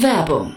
Werbung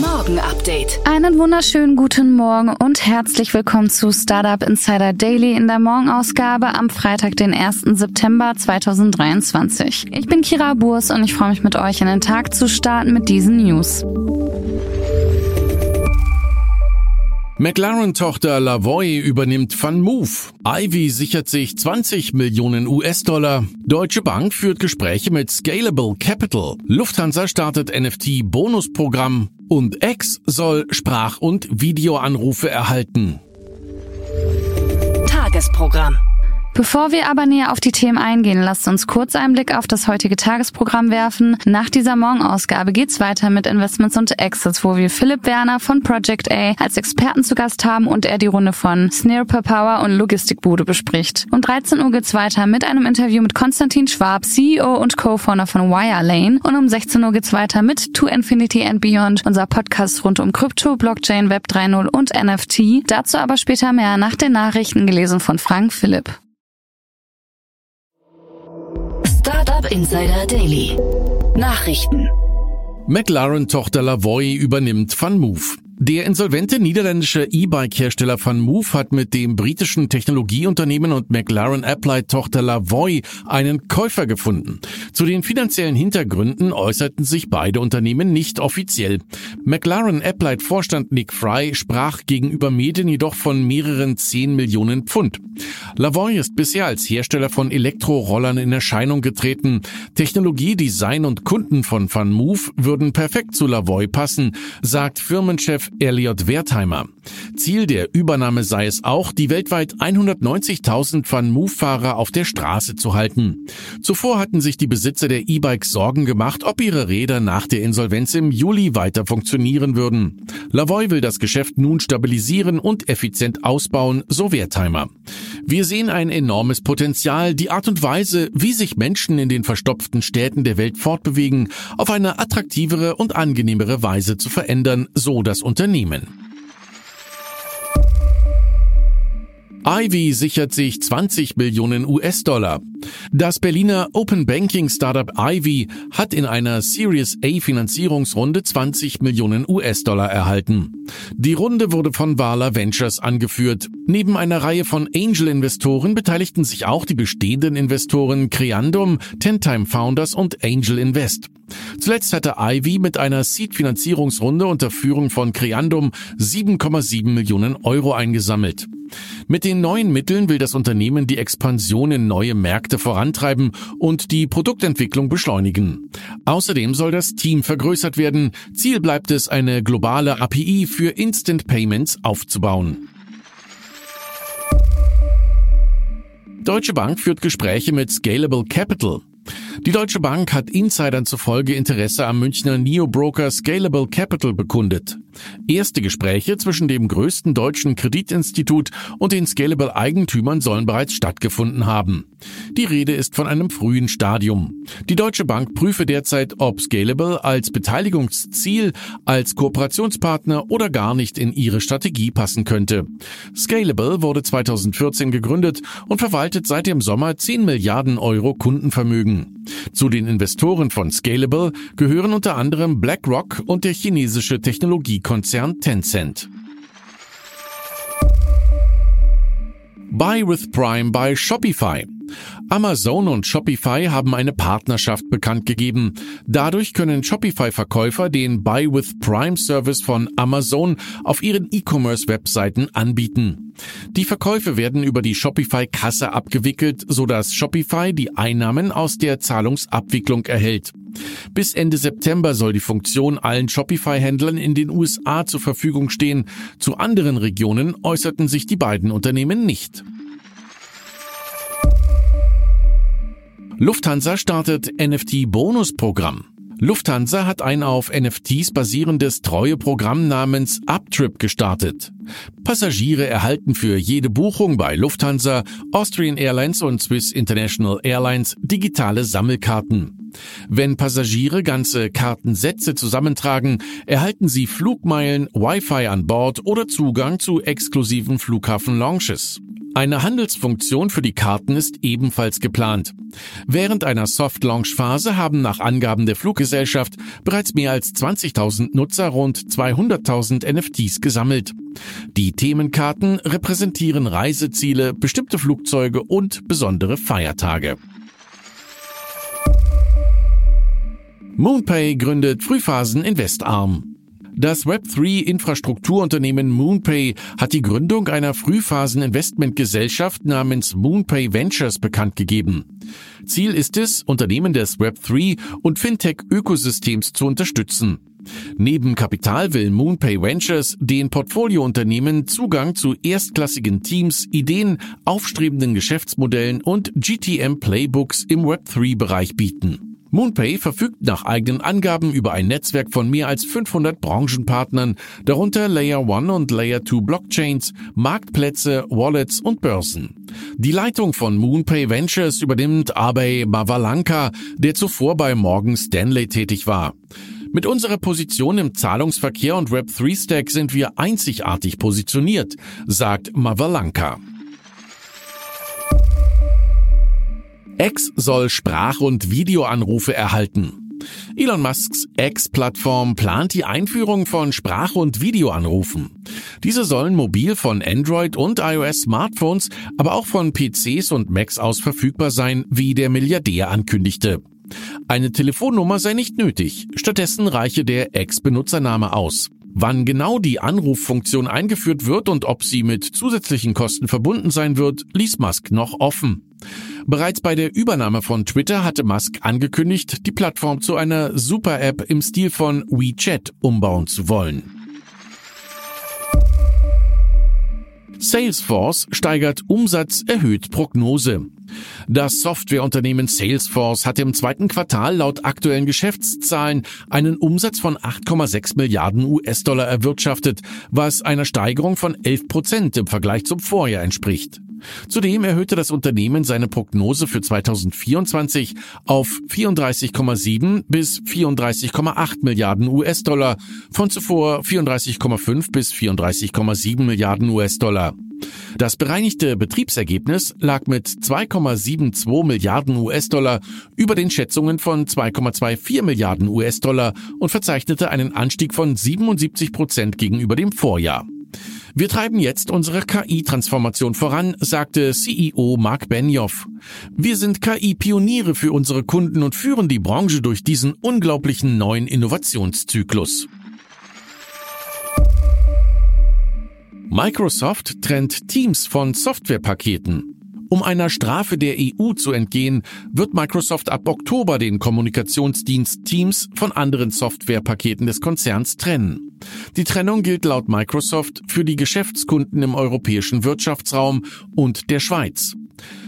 Morgen Update. Einen wunderschönen guten Morgen und herzlich willkommen zu Startup Insider Daily in der Morgenausgabe am Freitag, den 1. September 2023. Ich bin Kira Burs und ich freue mich mit euch in den Tag zu starten mit diesen News. McLaren-Tochter Lavoy übernimmt Move. Ivy sichert sich 20 Millionen US-Dollar. Deutsche Bank führt Gespräche mit Scalable Capital. Lufthansa startet NFT-Bonusprogramm. Und X soll Sprach- und Videoanrufe erhalten. Tagesprogramm. Bevor wir aber näher auf die Themen eingehen, lasst uns kurz einen Blick auf das heutige Tagesprogramm werfen. Nach dieser Morgenausgabe geht's weiter mit Investments und Exits, wo wir Philipp Werner von Project A als Experten zu Gast haben und er die Runde von Snare Power und Logistikbude bespricht. Um 13 Uhr geht's weiter mit einem Interview mit Konstantin Schwab, CEO und Co-Founder von Wirelane. Und um 16 Uhr geht's weiter mit To Infinity and Beyond, unser Podcast rund um Krypto, Blockchain, Web 3.0 und NFT. Dazu aber später mehr nach den Nachrichten gelesen von Frank Philipp. Startup Insider Daily. Nachrichten. McLaren-Tochter Lavoy übernimmt FunMove. Der insolvente niederländische E-Bike-Hersteller Van Move hat mit dem britischen Technologieunternehmen und McLaren Applied-Tochter Lavoy einen Käufer gefunden. Zu den finanziellen Hintergründen äußerten sich beide Unternehmen nicht offiziell. McLaren Applied-Vorstand Nick Fry sprach gegenüber Medien jedoch von mehreren 10 Millionen Pfund. Lavoy ist bisher als Hersteller von Elektrorollern in Erscheinung getreten. Technologie, Design und Kunden von Van Move würden perfekt zu Lavoy passen, sagt Firmenchef Elliot Wertheimer. Ziel der Übernahme sei es auch, die weltweit 190.000 Van Move-Fahrer auf der Straße zu halten. Zuvor hatten sich die Besitzer der E-Bikes Sorgen gemacht, ob ihre Räder nach der Insolvenz im Juli weiter funktionieren würden. Lavoy will das Geschäft nun stabilisieren und effizient ausbauen, so Wertheimer. Wir sehen ein enormes Potenzial, die Art und Weise, wie sich Menschen in den verstopften Städten der Welt fortbewegen, auf eine attraktivere und angenehmere Weise zu verändern, so das Unternehmen. Ivy sichert sich 20 Millionen US-Dollar. Das Berliner Open Banking Startup Ivy hat in einer Series A Finanzierungsrunde 20 Millionen US-Dollar erhalten. Die Runde wurde von Wala Ventures angeführt. Neben einer Reihe von Angel-Investoren beteiligten sich auch die bestehenden Investoren Creandum, Tentime Founders und Angel Invest. Zuletzt hatte Ivy mit einer Seed-Finanzierungsrunde unter Führung von Creandum 7,7 Millionen Euro eingesammelt. Mit den neuen Mitteln will das Unternehmen die Expansion in neue Märkte vorantreiben und die Produktentwicklung beschleunigen. Außerdem soll das Team vergrößert werden. Ziel bleibt es, eine globale API für Instant Payments aufzubauen. Deutsche Bank führt Gespräche mit Scalable Capital. Die Deutsche Bank hat Insidern zufolge Interesse am Münchner Neo-Broker Scalable Capital bekundet. Erste Gespräche zwischen dem größten deutschen Kreditinstitut und den Scalable Eigentümern sollen bereits stattgefunden haben. Die Rede ist von einem frühen Stadium. Die Deutsche Bank prüfe derzeit, ob Scalable als Beteiligungsziel, als Kooperationspartner oder gar nicht in ihre Strategie passen könnte. Scalable wurde 2014 gegründet und verwaltet seit dem Sommer 10 Milliarden Euro Kundenvermögen. Zu den Investoren von Scalable gehören unter anderem BlackRock und der chinesische Technologiekonzern Tencent. Buy with Prime bei Shopify. Amazon und Shopify haben eine Partnerschaft bekannt gegeben. Dadurch können Shopify-Verkäufer den Buy with Prime Service von Amazon auf ihren E-Commerce-Webseiten anbieten. Die Verkäufe werden über die Shopify-Kasse abgewickelt, sodass Shopify die Einnahmen aus der Zahlungsabwicklung erhält. Bis Ende September soll die Funktion allen Shopify-Händlern in den USA zur Verfügung stehen. Zu anderen Regionen äußerten sich die beiden Unternehmen nicht. Lufthansa startet NFT-Bonusprogramm. Lufthansa hat ein auf NFTs basierendes Treueprogramm namens Uptrip gestartet. Passagiere erhalten für jede Buchung bei Lufthansa, Austrian Airlines und Swiss International Airlines digitale Sammelkarten. Wenn Passagiere ganze Kartensätze zusammentragen, erhalten sie Flugmeilen, Wi-Fi an Bord oder Zugang zu exklusiven Flughafen-Lounges. Eine Handelsfunktion für die Karten ist ebenfalls geplant. Während einer Soft-Launch-Phase haben nach Angaben der Fluggesellschaft bereits mehr als 20.000 Nutzer rund 200.000 NFTs gesammelt. Die Themenkarten repräsentieren Reiseziele, bestimmte Flugzeuge und besondere Feiertage. Moonpay gründet Frühphasen Investarm. Das Web3-Infrastrukturunternehmen Moonpay hat die Gründung einer Frühphasen-Investmentgesellschaft namens Moonpay Ventures bekannt gegeben. Ziel ist es, Unternehmen des Web3 und Fintech-Ökosystems zu unterstützen. Neben Kapital will Moonpay Ventures den Portfoliounternehmen Zugang zu erstklassigen Teams, Ideen, aufstrebenden Geschäftsmodellen und GTM Playbooks im Web3-Bereich bieten. Moonpay verfügt nach eigenen Angaben über ein Netzwerk von mehr als 500 Branchenpartnern, darunter Layer 1 und Layer 2 Blockchains, Marktplätze, Wallets und Börsen. Die Leitung von Moonpay Ventures übernimmt Abhay Mavalanka, der zuvor bei Morgan Stanley tätig war. Mit unserer Position im Zahlungsverkehr und Web3-Stack sind wir einzigartig positioniert, sagt Mavalanka. X soll Sprach- und Videoanrufe erhalten. Elon Musks X-Plattform plant die Einführung von Sprach- und Videoanrufen. Diese sollen mobil von Android und iOS Smartphones, aber auch von PCs und Macs aus verfügbar sein, wie der Milliardär ankündigte. Eine Telefonnummer sei nicht nötig, stattdessen reiche der Ex-Benutzername aus. Wann genau die Anruffunktion eingeführt wird und ob sie mit zusätzlichen Kosten verbunden sein wird, ließ Musk noch offen. Bereits bei der Übernahme von Twitter hatte Musk angekündigt, die Plattform zu einer Super-App im Stil von WeChat umbauen zu wollen. Salesforce steigert Umsatz, erhöht Prognose. Das Softwareunternehmen Salesforce hat im zweiten Quartal laut aktuellen Geschäftszahlen einen Umsatz von 8,6 Milliarden US-Dollar erwirtschaftet, was einer Steigerung von 11 Prozent im Vergleich zum Vorjahr entspricht. Zudem erhöhte das Unternehmen seine Prognose für 2024 auf 34,7 bis 34,8 Milliarden US-Dollar von zuvor 34,5 bis 34,7 Milliarden US-Dollar. Das bereinigte Betriebsergebnis lag mit 2,72 Milliarden US-Dollar über den Schätzungen von 2,24 Milliarden US-Dollar und verzeichnete einen Anstieg von 77 Prozent gegenüber dem Vorjahr. Wir treiben jetzt unsere KI-Transformation voran, sagte CEO Mark Benioff. Wir sind KI-Pioniere für unsere Kunden und führen die Branche durch diesen unglaublichen neuen Innovationszyklus. Microsoft trennt Teams von Softwarepaketen. Um einer Strafe der EU zu entgehen, wird Microsoft ab Oktober den Kommunikationsdienst Teams von anderen Softwarepaketen des Konzerns trennen. Die Trennung gilt laut Microsoft für die Geschäftskunden im europäischen Wirtschaftsraum und der Schweiz.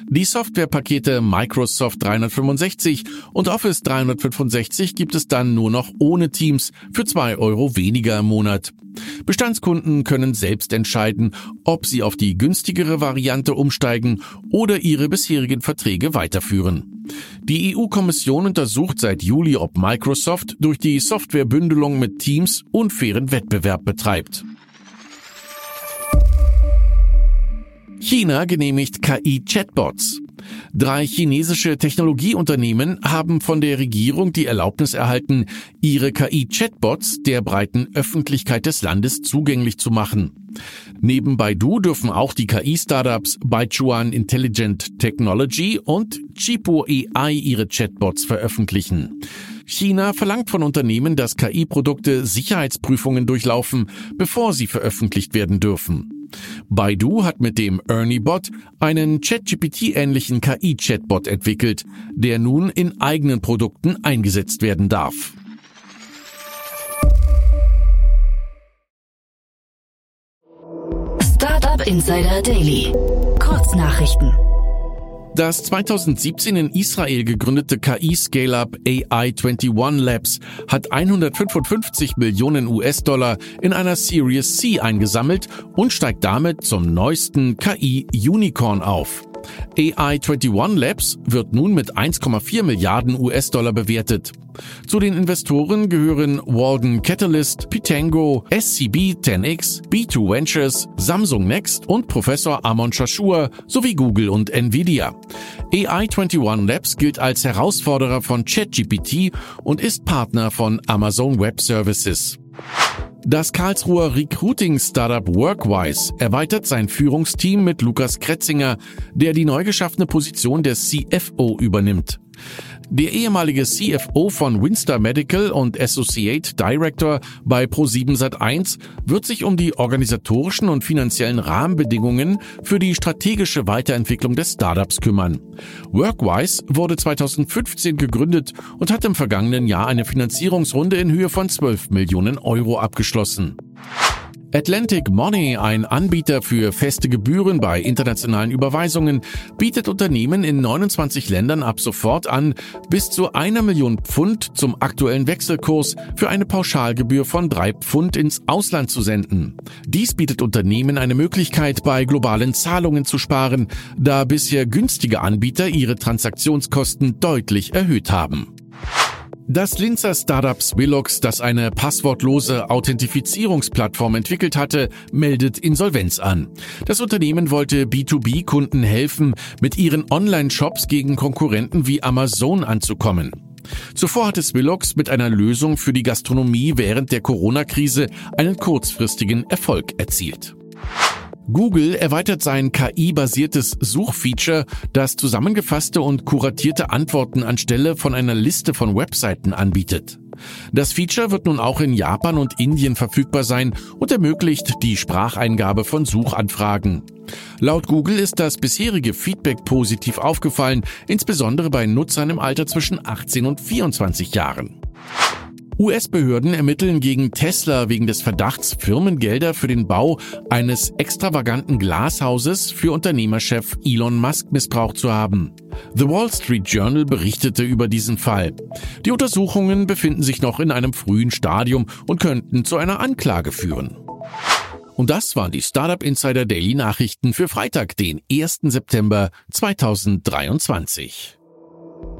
Die Softwarepakete Microsoft 365 und Office 365 gibt es dann nur noch ohne Teams für zwei Euro weniger im Monat. Bestandskunden können selbst entscheiden, ob sie auf die günstigere Variante umsteigen oder ihre bisherigen Verträge weiterführen. Die EU-Kommission untersucht seit Juli, ob Microsoft durch die Softwarebündelung mit Teams unfairen Wettbewerb betreibt. China genehmigt KI-Chatbots. Drei chinesische Technologieunternehmen haben von der Regierung die Erlaubnis erhalten, ihre KI-Chatbots der breiten Öffentlichkeit des Landes zugänglich zu machen. Neben Baidu dürfen auch die KI-Startups Baichuan Intelligent Technology und Chipo AI ihre Chatbots veröffentlichen. China verlangt von Unternehmen, dass KI-Produkte Sicherheitsprüfungen durchlaufen, bevor sie veröffentlicht werden dürfen. Baidu hat mit dem ErnieBot einen ChatGPT-ähnlichen KI-Chatbot entwickelt, der nun in eigenen Produkten eingesetzt werden darf. Startup Insider Daily. Kurznachrichten. Das 2017 in Israel gegründete KI-Scale-up AI21 Labs hat 155 Millionen US-Dollar in einer Series C eingesammelt und steigt damit zum neuesten KI-Unicorn auf. AI21 Labs wird nun mit 1,4 Milliarden US-Dollar bewertet. Zu den Investoren gehören Walden Catalyst, Pitango, SCB 10X, B2 Ventures, Samsung Next und Professor Amon Shashua sowie Google und Nvidia. AI21 Labs gilt als Herausforderer von ChatGPT und ist Partner von Amazon Web Services. Das Karlsruher Recruiting-Startup Workwise erweitert sein Führungsteam mit Lukas Kretzinger, der die neu geschaffene Position des CFO übernimmt. Der ehemalige CFO von Winstar Medical und Associate Director bei Pro7 Sat1 wird sich um die organisatorischen und finanziellen Rahmenbedingungen für die strategische Weiterentwicklung des Startups kümmern. Workwise wurde 2015 gegründet und hat im vergangenen Jahr eine Finanzierungsrunde in Höhe von 12 Millionen Euro abgeschlossen. Atlantic Money, ein Anbieter für feste Gebühren bei internationalen Überweisungen, bietet Unternehmen in 29 Ländern ab sofort an, bis zu einer Million Pfund zum aktuellen Wechselkurs für eine Pauschalgebühr von drei Pfund ins Ausland zu senden. Dies bietet Unternehmen eine Möglichkeit, bei globalen Zahlungen zu sparen, da bisher günstige Anbieter ihre Transaktionskosten deutlich erhöht haben. Das Linzer Startup Swillox, das eine passwortlose Authentifizierungsplattform entwickelt hatte, meldet Insolvenz an. Das Unternehmen wollte B2B-Kunden helfen, mit ihren Online-Shops gegen Konkurrenten wie Amazon anzukommen. Zuvor hatte Swillox mit einer Lösung für die Gastronomie während der Corona-Krise einen kurzfristigen Erfolg erzielt. Google erweitert sein KI-basiertes Suchfeature, das zusammengefasste und kuratierte Antworten anstelle von einer Liste von Webseiten anbietet. Das Feature wird nun auch in Japan und Indien verfügbar sein und ermöglicht die Spracheingabe von Suchanfragen. Laut Google ist das bisherige Feedback positiv aufgefallen, insbesondere bei Nutzern im Alter zwischen 18 und 24 Jahren. US-Behörden ermitteln gegen Tesla wegen des Verdachts, Firmengelder für den Bau eines extravaganten Glashauses für Unternehmerchef Elon Musk missbraucht zu haben. The Wall Street Journal berichtete über diesen Fall. Die Untersuchungen befinden sich noch in einem frühen Stadium und könnten zu einer Anklage führen. Und das waren die Startup Insider Daily Nachrichten für Freitag, den 1. September 2023.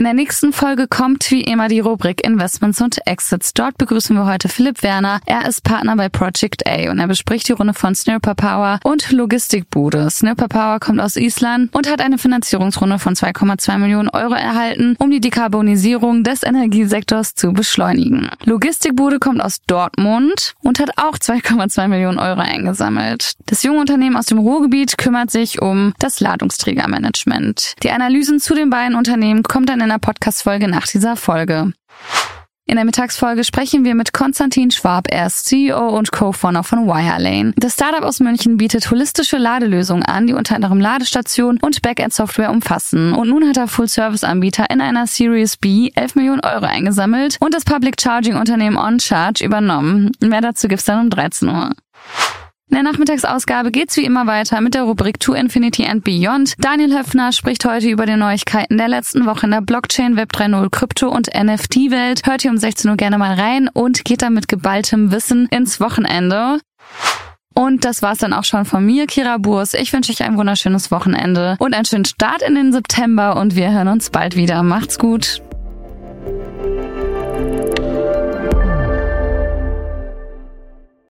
In der nächsten Folge kommt wie immer die Rubrik Investments und Exits. Dort begrüßen wir heute Philipp Werner. Er ist Partner bei Project A und er bespricht die Runde von Snurper Power und Logistikbude. Snurper Power kommt aus Island und hat eine Finanzierungsrunde von 2,2 Millionen Euro erhalten, um die Dekarbonisierung des Energiesektors zu beschleunigen. Logistikbude kommt aus Dortmund und hat auch 2,2 Millionen Euro eingesammelt. Das junge Unternehmen aus dem Ruhrgebiet kümmert sich um das Ladungsträgermanagement. Die Analysen zu den beiden Unternehmen kommt dann in einer Podcast-Folge nach dieser Folge. In der Mittagsfolge sprechen wir mit Konstantin Schwab. Er ist CEO und Co-Founder von Wirelane. Das Startup aus München bietet holistische Ladelösungen an, die unter anderem Ladestationen und Backend-Software umfassen. Und nun hat er Full-Service-Anbieter in einer Series B 11 Millionen Euro eingesammelt und das Public-Charging-Unternehmen OnCharge übernommen. Mehr dazu gibt's dann um 13 Uhr. In der Nachmittagsausgabe geht's wie immer weiter mit der Rubrik To Infinity and Beyond. Daniel Höfner spricht heute über die Neuigkeiten der letzten Woche in der Blockchain, Web 3.0, Krypto und NFT-Welt. Hört ihr um 16 Uhr gerne mal rein und geht dann mit geballtem Wissen ins Wochenende. Und das war's dann auch schon von mir, Kira Burs. Ich wünsche euch ein wunderschönes Wochenende und einen schönen Start in den September und wir hören uns bald wieder. Macht's gut.